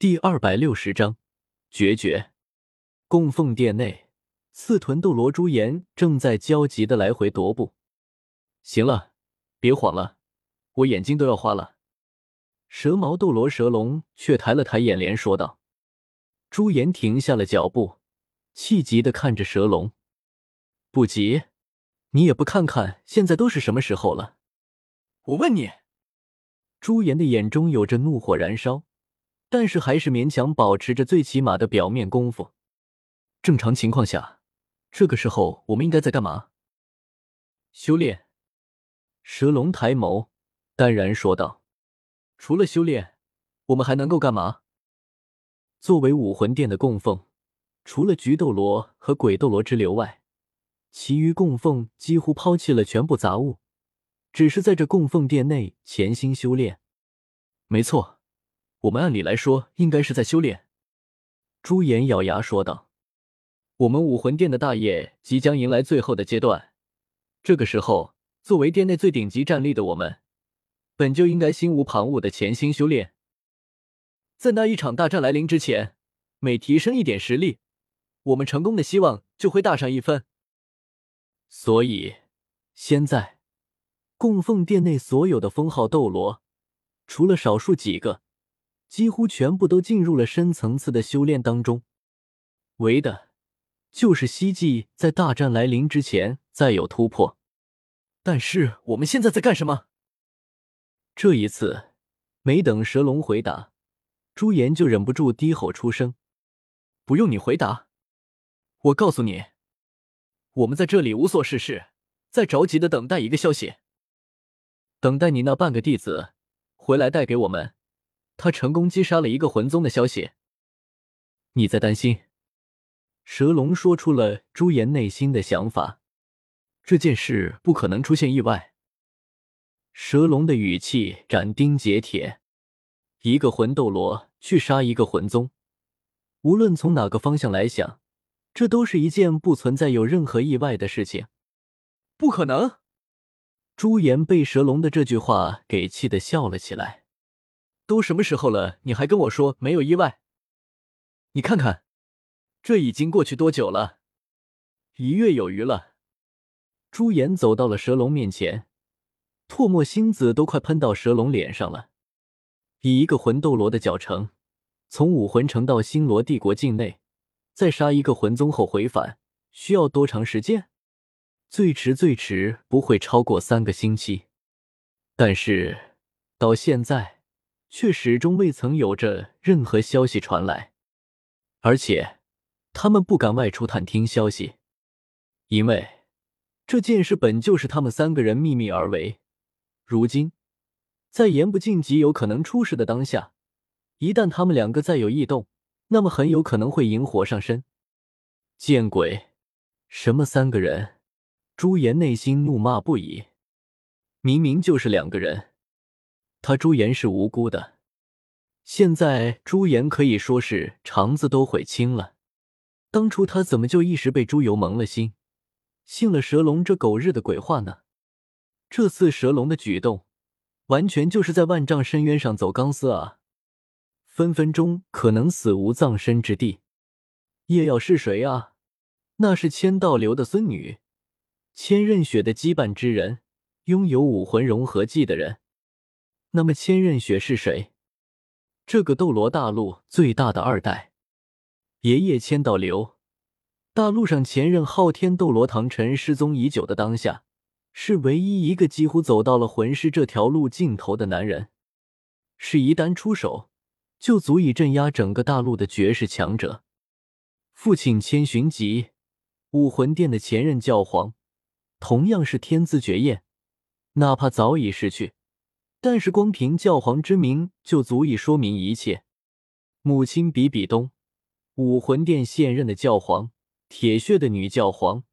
第二百六十章决绝。供奉殿内，刺豚斗罗朱颜正在焦急的来回踱步。行了，别晃了，我眼睛都要花了。蛇矛斗罗蛇龙却抬了抬眼帘，说道：“朱颜停下了脚步，气急的看着蛇龙，不急，你也不看看现在都是什么时候了？我问你。”朱颜的眼中有着怒火燃烧，但是还是勉强保持着最起码的表面功夫。正常情况下，这个时候我们应该在干嘛？修炼。蛇龙抬眸，淡然说道：“除了修炼，我们还能够干嘛？”作为武魂殿的供奉，除了菊斗罗和鬼斗罗之流外，其余供奉几乎抛弃了全部杂物。只是在这供奉殿内潜心修炼，没错，我们按理来说应该是在修炼。朱颜咬牙说道：“我们武魂殿的大业即将迎来最后的阶段，这个时候，作为殿内最顶级战力的我们，本就应该心无旁骛的潜心修炼，在那一场大战来临之前，每提升一点实力，我们成功的希望就会大上一分。所以，现在。”供奉殿内所有的封号斗罗，除了少数几个，几乎全部都进入了深层次的修炼当中，为的就是希冀在大战来临之前再有突破。但是我们现在在干什么？这一次，没等蛇龙回答，朱颜就忍不住低吼出声：“不用你回答，我告诉你，我们在这里无所事事，在着急的等待一个消息。”等待你那半个弟子回来带给我们，他成功击杀了一个魂宗的消息。你在担心？蛇龙说出了朱颜内心的想法。这件事不可能出现意外。蛇龙的语气斩钉截铁：一个魂斗罗去杀一个魂宗，无论从哪个方向来想，这都是一件不存在有任何意外的事情。不可能。朱颜被蛇龙的这句话给气得笑了起来。都什么时候了，你还跟我说没有意外？你看看，这已经过去多久了？一月有余了。朱颜走到了蛇龙面前，唾沫星子都快喷到蛇龙脸上了。以一个魂斗罗的脚程，从武魂城到星罗帝国境内，再杀一个魂宗后回返，需要多长时间？最迟最迟不会超过三个星期，但是到现在却始终未曾有着任何消息传来，而且他们不敢外出探听消息，因为这件事本就是他们三个人秘密而为。如今在言不尽极有可能出事的当下，一旦他们两个再有异动，那么很有可能会引火上身。见鬼！什么三个人？朱颜内心怒骂不已，明明就是两个人，他朱颜是无辜的，现在朱颜可以说是肠子都悔青了。当初他怎么就一时被猪油蒙了心，信了蛇龙这狗日的鬼话呢？这次蛇龙的举动，完全就是在万丈深渊上走钢丝啊，分分钟可能死无葬身之地。叶耀是谁啊？那是千道流的孙女。千仞雪的羁绊之人，拥有武魂融合技的人。那么千仞雪是谁？这个斗罗大陆最大的二代，爷爷千道流。大陆上前任昊天斗罗唐晨失踪已久的当下，是唯一一个几乎走到了魂师这条路尽头的男人。是一旦出手，就足以镇压整个大陆的绝世强者。父亲千寻疾，武魂殿的前任教皇。同样是天资绝艳，哪怕早已逝去，但是光凭教皇之名就足以说明一切。母亲比比东，武魂殿现任的教皇，铁血的女教皇，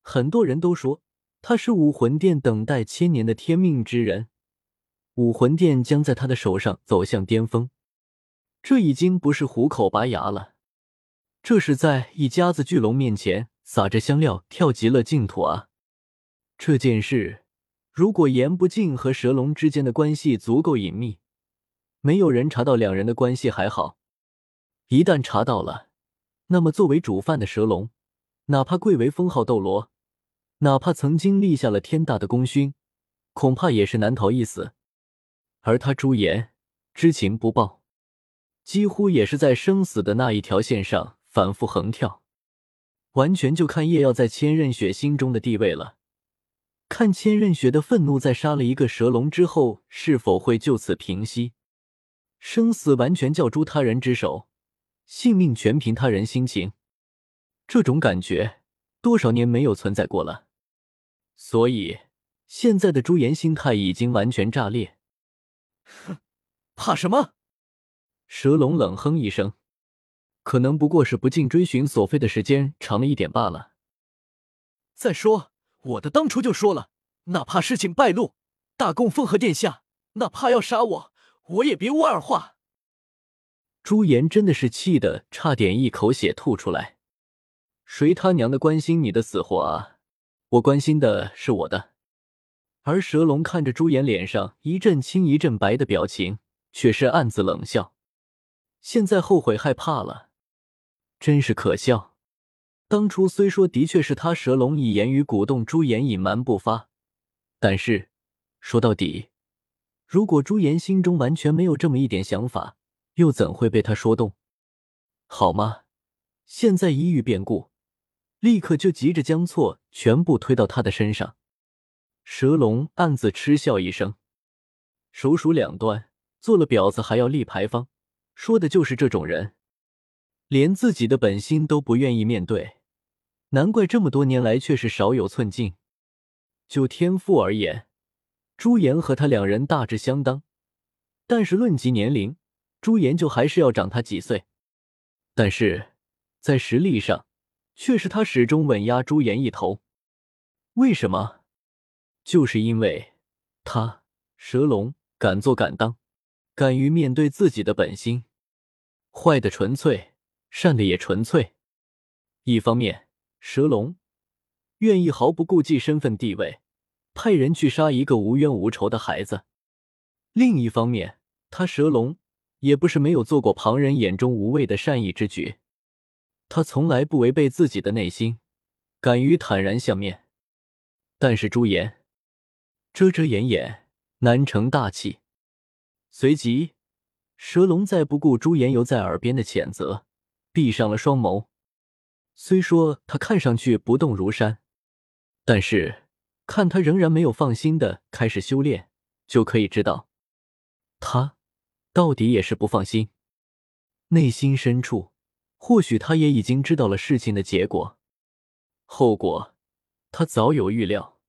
很多人都说她是武魂殿等待千年的天命之人，武魂殿将在她的手上走向巅峰。这已经不是虎口拔牙了，这是在一家子巨龙面前撒着香料跳极乐净土啊！这件事，如果言不尽和蛇龙之间的关系足够隐秘，没有人查到两人的关系还好；一旦查到了，那么作为主犯的蛇龙，哪怕贵为封号斗罗，哪怕曾经立下了天大的功勋，恐怕也是难逃一死。而他朱颜知情不报，几乎也是在生死的那一条线上反复横跳，完全就看叶耀在千仞雪心中的地位了。看千仞雪的愤怒，在杀了一个蛇龙之后，是否会就此平息？生死完全交诸他人之手，性命全凭他人心情。这种感觉多少年没有存在过了。所以现在的朱颜心态已经完全炸裂。哼，怕什么？蛇龙冷哼一声，可能不过是不尽追寻索菲的时间长了一点罢了。再说。我的当初就说了，哪怕事情败露，大供奉和殿下哪怕要杀我，我也别无二话。朱颜真的是气得差点一口血吐出来。谁他娘的关心你的死活啊？我关心的是我的。而蛇龙看着朱颜脸上一阵青一阵白的表情，却是暗自冷笑。现在后悔害怕了，真是可笑。当初虽说的确是他蛇龙以言语鼓动朱颜隐瞒不发，但是说到底，如果朱颜心中完全没有这么一点想法，又怎会被他说动？好吗？现在一遇变故，立刻就急着将错全部推到他的身上。蛇龙暗自嗤笑一声，手数两端，做了婊子还要立牌坊，说的就是这种人，连自己的本心都不愿意面对。难怪这么多年来却是少有寸进。就天赋而言，朱颜和他两人大致相当，但是论及年龄，朱颜就还是要长他几岁。但是在实力上，却是他始终稳压朱颜一头。为什么？就是因为他蛇龙敢做敢当，敢于面对自己的本心，坏的纯粹，善的也纯粹。一方面。蛇龙愿意毫不顾忌身份地位，派人去杀一个无冤无仇的孩子。另一方面，他蛇龙也不是没有做过旁人眼中无谓的善意之举，他从来不违背自己的内心，敢于坦然相面。但是朱颜遮遮掩掩，难成大器。随即，蛇龙再不顾朱颜犹在耳边的谴责，闭上了双眸。虽说他看上去不动如山，但是看他仍然没有放心的开始修炼，就可以知道，他到底也是不放心。内心深处，或许他也已经知道了事情的结果，后果他早有预料，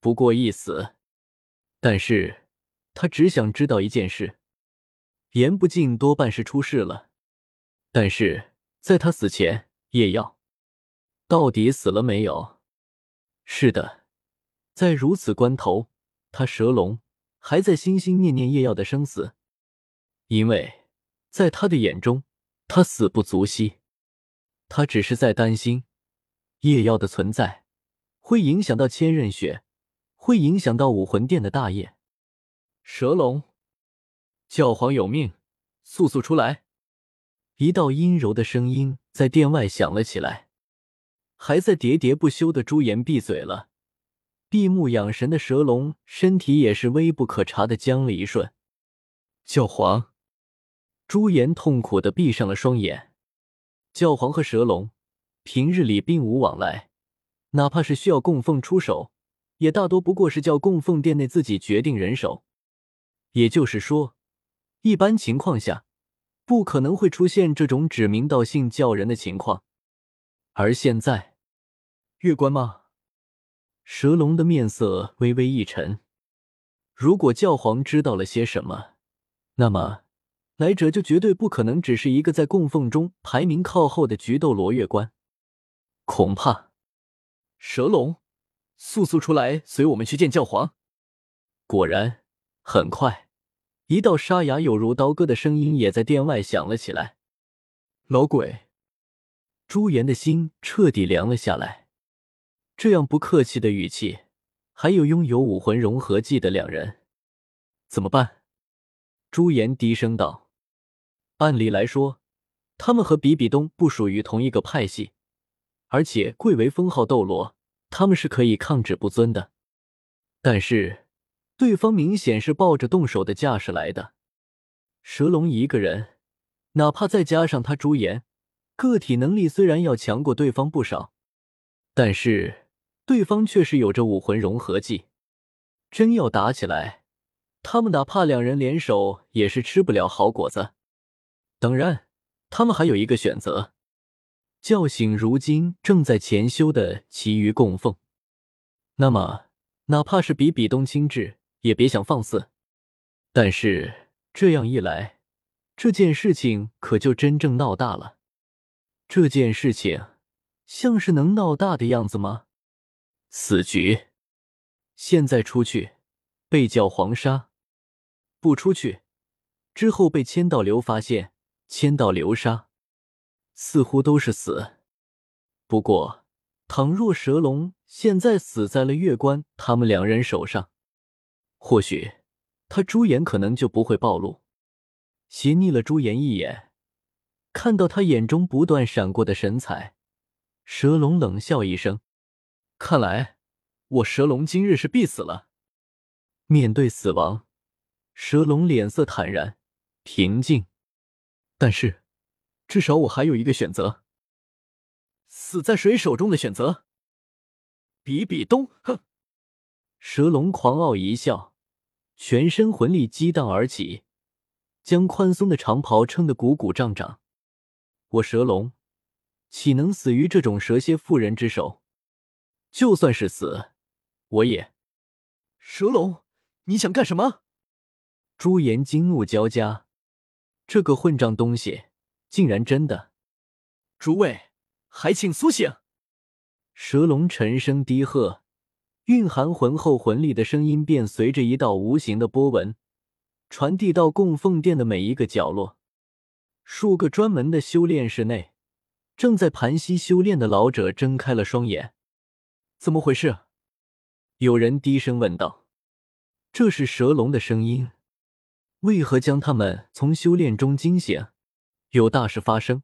不过一死。但是他只想知道一件事：言不尽多半是出事了。但是在他死前。夜耀到底死了没有？是的，在如此关头，他蛇龙还在心心念念夜耀的生死，因为在他的眼中，他死不足惜。他只是在担心夜耀的存在会影响到千仞雪，会影响到武魂殿的大业。蛇龙，教皇有命，速速出来！一道阴柔的声音在殿外响了起来。还在喋喋不休的朱颜闭嘴了，闭目养神的蛇龙身体也是微不可察的僵了一瞬。教皇，朱颜痛苦的闭上了双眼。教皇和蛇龙平日里并无往来，哪怕是需要供奉出手，也大多不过是叫供奉殿内自己决定人手。也就是说，一般情况下。不可能会出现这种指名道姓叫人的情况，而现在，月关吗？蛇龙的面色微微一沉。如果教皇知道了些什么，那么来者就绝对不可能只是一个在供奉中排名靠后的菊斗罗月关。恐怕，蛇龙，速速出来，随我们去见教皇。果然，很快。一道沙哑有如刀割的声音也在殿外响了起来。老鬼，朱颜的心彻底凉了下来。这样不客气的语气，还有拥有武魂融合技的两人，怎么办？朱颜低声道：“按理来说，他们和比比东不属于同一个派系，而且贵为封号斗罗，他们是可以抗旨不尊的。但是对方明显是抱着动手的架势来的。蛇龙一个人，哪怕再加上他朱颜，个体能力虽然要强过对方不少，但是对方却是有着武魂融合技，真要打起来，他们哪怕两人联手也是吃不了好果子。当然，他们还有一个选择，叫醒如今正在潜修的其余供奉。那么，哪怕是比比东亲至，也别想放肆。但是这样一来，这件事情可就真正闹大了。这件事情像是能闹大的样子吗？死局！现在出去被叫黄沙，不出去之后被千道流发现，千道流杀，似乎都是死。不过，倘若蛇龙现在死在了月关他们两人手上，或许他朱颜可能就不会暴露。斜睨了朱颜一眼。看到他眼中不断闪过的神采，蛇龙冷笑一声：“看来我蛇龙今日是必死了。”面对死亡，蛇龙脸色坦然平静。但是，至少我还有一个选择。死在谁手中的选择？比比东，哼！蛇龙狂傲一笑，全身魂力激荡而起，将宽松的长袍撑得鼓鼓胀胀。我蛇龙岂能死于这种蛇蝎妇人之手？就算是死，我也……蛇龙，你想干什么？朱颜惊怒交加，这个混账东西竟然真的！诸位，还请苏醒！蛇龙沉声低喝，蕴含浑厚魂力的声音便随着一道无形的波纹传递到供奉殿的每一个角落。数个专门的修炼室内，正在盘膝修炼的老者睁开了双眼。怎么回事？有人低声问道。这是蛇龙的声音。为何将他们从修炼中惊醒？有大事发生。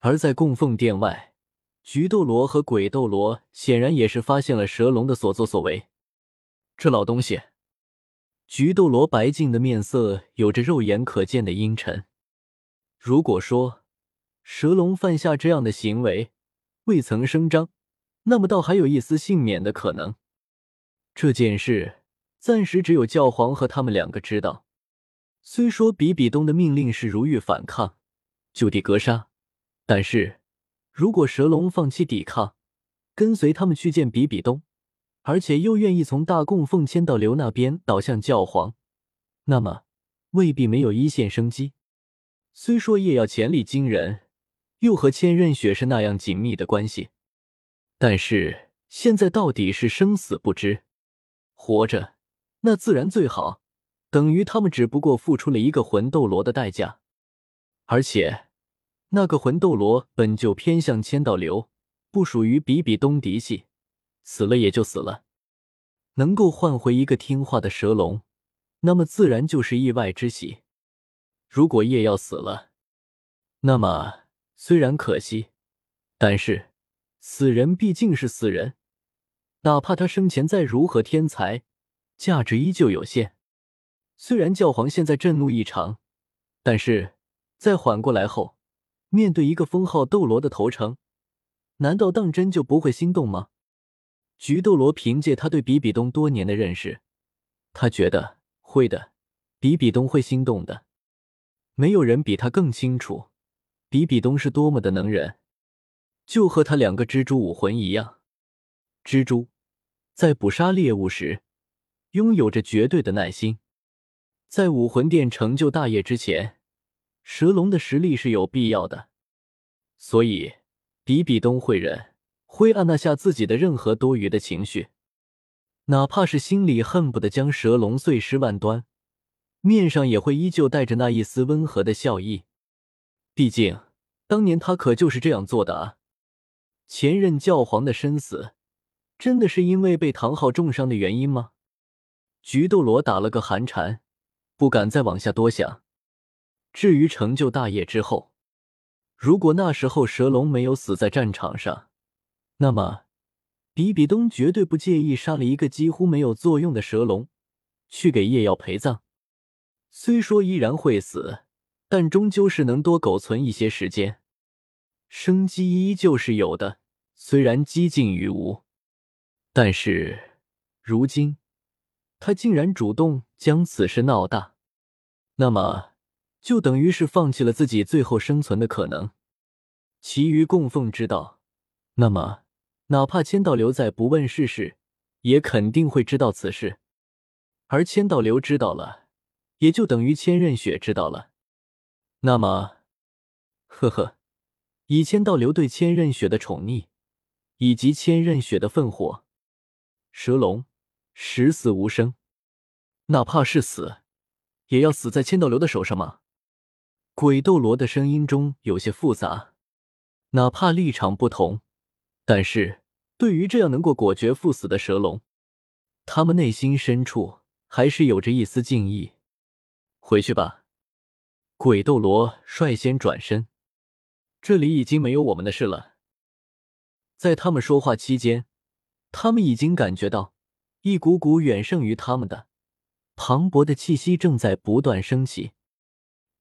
而在供奉殿外，菊斗罗和鬼斗罗显然也是发现了蛇龙的所作所为。这老东西，菊斗罗白净的面色有着肉眼可见的阴沉。如果说蛇龙犯下这样的行为未曾声张，那么倒还有一丝幸免的可能。这件事暂时只有教皇和他们两个知道。虽说比比东的命令是如遇反抗就地格杀，但是如果蛇龙放弃抵抗，跟随他们去见比比东，而且又愿意从大供奉迁到刘那边倒向教皇，那么未必没有一线生机。虽说叶耀潜力惊人，又和千仞雪是那样紧密的关系，但是现在到底是生死不知。活着那自然最好，等于他们只不过付出了一个魂斗罗的代价，而且那个魂斗罗本就偏向千道流，不属于比比东嫡系，死了也就死了。能够换回一个听话的蛇龙，那么自然就是意外之喜。如果叶耀死了，那么虽然可惜，但是死人毕竟是死人，哪怕他生前再如何天才，价值依旧有限。虽然教皇现在震怒异常，但是在缓过来后，面对一个封号斗罗的投诚，难道当真就不会心动吗？菊斗罗凭借他对比比东多年的认识，他觉得会的，比比东会心动的。没有人比他更清楚，比比东是多么的能人，就和他两个蜘蛛武魂一样。蜘蛛在捕杀猎物时，拥有着绝对的耐心。在武魂殿成就大业之前，蛇龙的实力是有必要的。所以，比比东会忍，会按捺下自己的任何多余的情绪，哪怕是心里恨不得将蛇龙碎尸万端。面上也会依旧带着那一丝温和的笑意，毕竟当年他可就是这样做的啊。前任教皇的身死，真的是因为被唐昊重伤的原因吗？菊斗罗打了个寒颤，不敢再往下多想。至于成就大业之后，如果那时候蛇龙没有死在战场上，那么比比东绝对不介意杀了一个几乎没有作用的蛇龙，去给叶耀陪葬。虽说依然会死，但终究是能多苟存一些时间，生机依旧是有的。虽然几近于无，但是如今他竟然主动将此事闹大，那么就等于是放弃了自己最后生存的可能。其余供奉知道，那么哪怕千道流在不问世事，也肯定会知道此事。而千道流知道了，也就等于千仞雪知道了。那么，呵呵，以千道流对千仞雪的宠溺。以及千仞雪的愤火，蛇龙十死无生，哪怕是死，也要死在千道流的手上吗？鬼斗罗的声音中有些复杂，哪怕立场不同，但是对于这样能够果决赴死的蛇龙，他们内心深处还是有着一丝敬意。回去吧，鬼斗罗率先转身，这里已经没有我们的事了。在他们说话期间，他们已经感觉到一股股远胜于他们的磅礴的气息正在不断升起。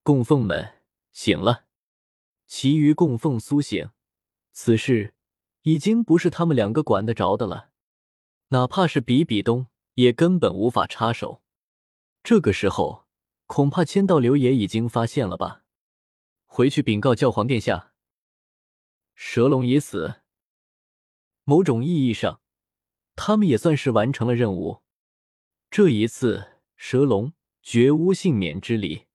供奉们醒了，其余供奉苏醒，此事已经不是他们两个管得着的了。哪怕是比比东，也根本无法插手。这个时候，恐怕千道流也已经发现了吧？回去禀告教皇殿下，蛇龙已死。某种意义上，他们也算是完成了任务。这一次，蛇龙绝无幸免之理。